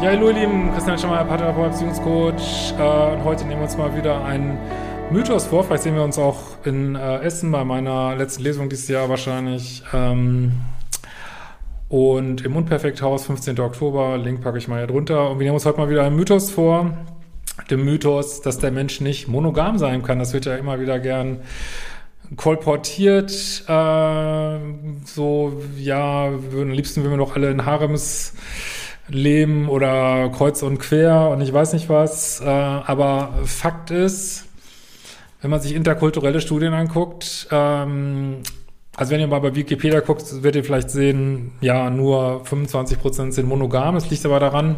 Hallo ihr Lieben, Christian Schemmer, Paartherapeut, Beziehungscoach äh, und heute nehmen wir uns mal wieder einen Mythos vor. Vielleicht sehen wir uns auch in äh, Essen bei meiner letzten Lesung dieses Jahr wahrscheinlich. Ähm, und im Unperfekthaus, 15. Oktober, Link packe ich mal hier drunter. Und wir nehmen uns heute mal wieder einen Mythos vor. Den Mythos, dass der Mensch nicht monogam sein kann. Das wird ja immer wieder gern kolportiert. Äh, so, ja, am liebsten würden wir doch alle in Harems leben oder kreuz und quer und ich weiß nicht was. Äh, aber Fakt ist, wenn man sich interkulturelle Studien anguckt, ähm, also wenn ihr mal bei Wikipedia guckt, werdet ihr vielleicht sehen, ja, nur 25 Prozent sind monogam. Es liegt aber daran,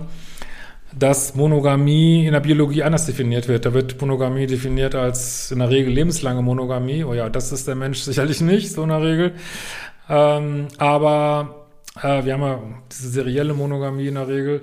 dass Monogamie in der Biologie anders definiert wird. Da wird Monogamie definiert als in der Regel lebenslange Monogamie. Oh ja, das ist der Mensch sicherlich nicht, so in der Regel. Ähm, aber äh, wir haben ja diese serielle Monogamie in der Regel.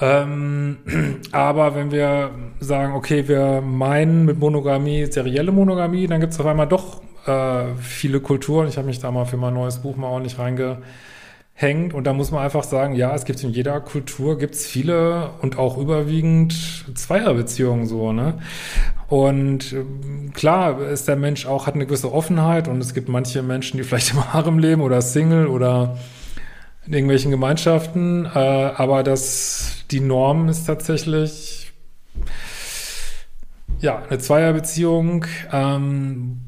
Ähm, aber wenn wir sagen, okay, wir meinen mit Monogamie serielle Monogamie, dann gibt es auf einmal doch äh, viele Kulturen. Ich habe mich da mal für mein neues Buch mal ordentlich reingehängt. Und da muss man einfach sagen, ja, es gibt in jeder Kultur gibt's viele und auch überwiegend Zweierbeziehungen so, ne? Und äh, klar ist der Mensch auch, hat eine gewisse Offenheit und es gibt manche Menschen, die vielleicht im Harem leben oder Single oder in irgendwelchen Gemeinschaften, äh, aber das, die Norm ist tatsächlich, ja, eine Zweierbeziehung, ähm,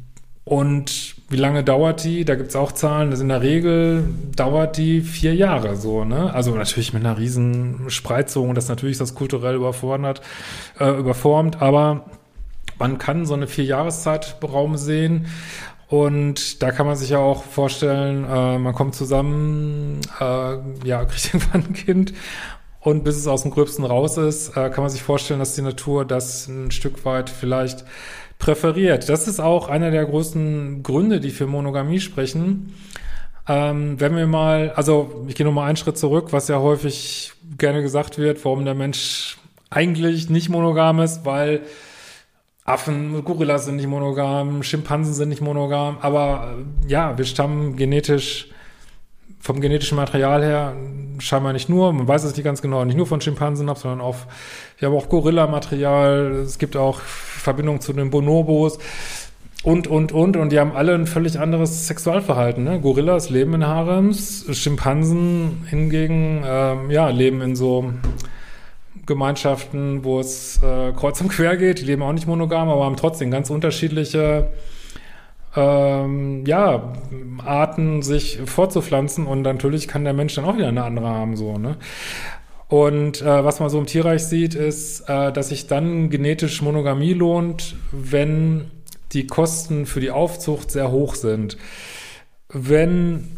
und wie lange dauert die? Da gibt's auch Zahlen. Das in der Regel dauert die vier Jahre so, ne? Also natürlich mit einer riesen Spreizung, das natürlich das kulturell überfordert, äh, überformt, aber man kann so eine vier Raum sehen. Und da kann man sich ja auch vorstellen, äh, man kommt zusammen, äh, ja, kriegt irgendwann ein Kind und bis es aus dem Gröbsten raus ist, äh, kann man sich vorstellen, dass die Natur das ein Stück weit vielleicht präferiert. Das ist auch einer der großen Gründe, die für Monogamie sprechen. Ähm, wenn wir mal, also ich gehe nochmal einen Schritt zurück, was ja häufig gerne gesagt wird, warum der Mensch eigentlich nicht monogam ist, weil Affen, Gorillas sind nicht monogam, Schimpansen sind nicht monogam, aber äh, ja, wir stammen genetisch vom genetischen Material her scheinbar nicht nur, man weiß es nicht ganz genau, nicht nur von Schimpansen ab, sondern auch, wir haben auch Gorilla-Material, es gibt auch Verbindungen zu den Bonobos und, und, und, und die haben alle ein völlig anderes Sexualverhalten. Ne? Gorillas leben in Harems, Schimpansen hingegen, ähm, ja, leben in so Gemeinschaften, wo es äh, kreuz und quer geht, die leben auch nicht monogam, aber haben trotzdem ganz unterschiedliche ähm, ja, Arten sich fortzupflanzen und natürlich kann der Mensch dann auch wieder eine andere haben, so, ne? Und äh, was man so im Tierreich sieht, ist, äh, dass sich dann genetisch Monogamie lohnt, wenn die Kosten für die Aufzucht sehr hoch sind. Wenn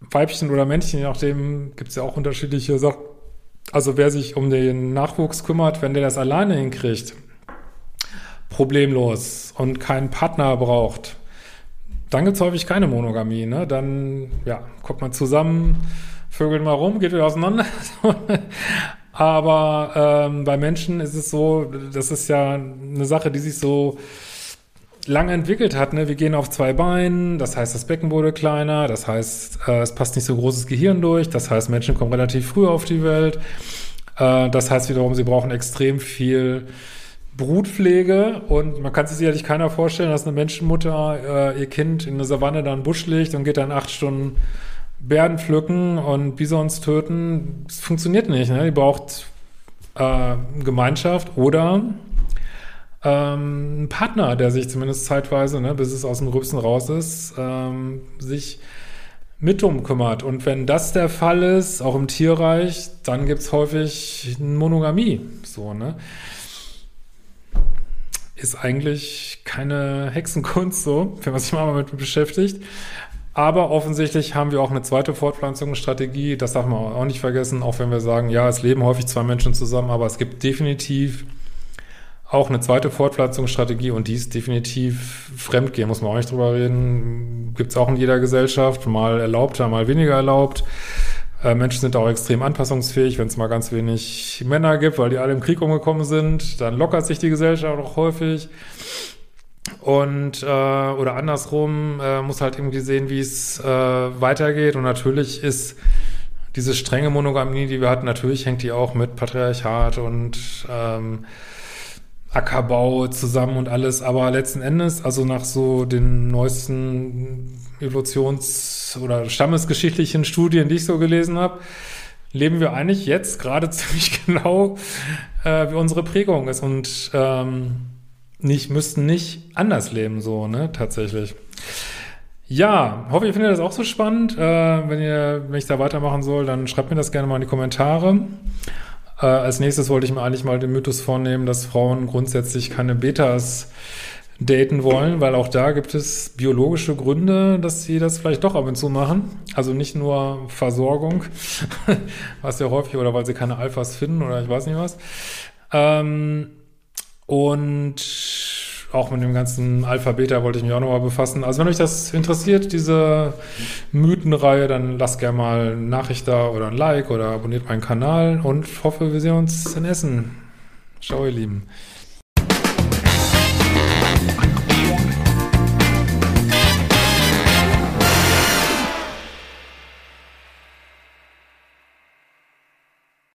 Weibchen oder Männchen, je nachdem gibt es ja auch unterschiedliche Sachen. Also wer sich um den Nachwuchs kümmert, wenn der das alleine hinkriegt, problemlos und keinen Partner braucht, dann gibt es häufig keine Monogamie. Ne? Dann ja, kommt man zusammen, vögelt mal rum, geht wieder auseinander. Aber ähm, bei Menschen ist es so, das ist ja eine Sache, die sich so lange entwickelt hat. Ne? Wir gehen auf zwei Beinen, das heißt, das Becken wurde kleiner, das heißt, äh, es passt nicht so großes Gehirn durch, das heißt, Menschen kommen relativ früh auf die Welt. Äh, das heißt wiederum, sie brauchen extrem viel Brutpflege und man kann sich sicherlich keiner vorstellen, dass eine Menschenmutter äh, ihr Kind in eine Savanne dann Busch legt und geht dann acht Stunden Bären pflücken und Bisons töten. Das funktioniert nicht. Ne? Die braucht äh, Gemeinschaft oder ähm, Partner, der sich zumindest zeitweise, ne, bis es aus dem Rübsen raus ist, ähm, sich mit drum kümmert. Und wenn das der Fall ist, auch im Tierreich, dann gibt's häufig Monogamie. So, ne? ist eigentlich keine Hexenkunst so, wenn man sich mal damit beschäftigt. Aber offensichtlich haben wir auch eine zweite Fortpflanzungsstrategie. Das darf man auch nicht vergessen, auch wenn wir sagen, ja, es leben häufig zwei Menschen zusammen, aber es gibt definitiv auch eine zweite Fortpflanzungsstrategie und die ist definitiv Fremdgehen, muss man auch nicht drüber reden. Gibt es auch in jeder Gesellschaft, mal erlaubter, mal weniger erlaubt. Äh, Menschen sind auch extrem anpassungsfähig, wenn es mal ganz wenig Männer gibt, weil die alle im Krieg umgekommen sind, dann lockert sich die Gesellschaft auch häufig. Und äh, oder andersrum äh, muss halt irgendwie sehen, wie es äh, weitergeht. Und natürlich ist diese strenge Monogamie, die wir hatten, natürlich hängt die auch mit Patriarchat und ähm, Ackerbau zusammen und alles, aber letzten Endes, also nach so den neuesten Evolutions- oder stammesgeschichtlichen Studien, die ich so gelesen habe, leben wir eigentlich jetzt gerade ziemlich genau, äh, wie unsere Prägung ist und ähm, nicht, müssten nicht anders leben, so, ne, tatsächlich. Ja, hoffe, ihr findet das auch so spannend. Äh, wenn ihr, wenn ich da weitermachen soll, dann schreibt mir das gerne mal in die Kommentare. Äh, als nächstes wollte ich mir eigentlich mal den Mythos vornehmen, dass Frauen grundsätzlich keine Betas daten wollen, weil auch da gibt es biologische Gründe, dass sie das vielleicht doch ab und zu machen. Also nicht nur Versorgung, was ja häufig, oder weil sie keine Alphas finden oder ich weiß nicht was. Ähm, und auch mit dem ganzen Alphabet wollte ich mich auch nochmal befassen. Also wenn euch das interessiert, diese Mythenreihe, dann lasst gerne mal eine Nachricht da oder ein Like oder abonniert meinen Kanal und hoffe, wir sehen uns in Essen. Ciao, ihr Lieben.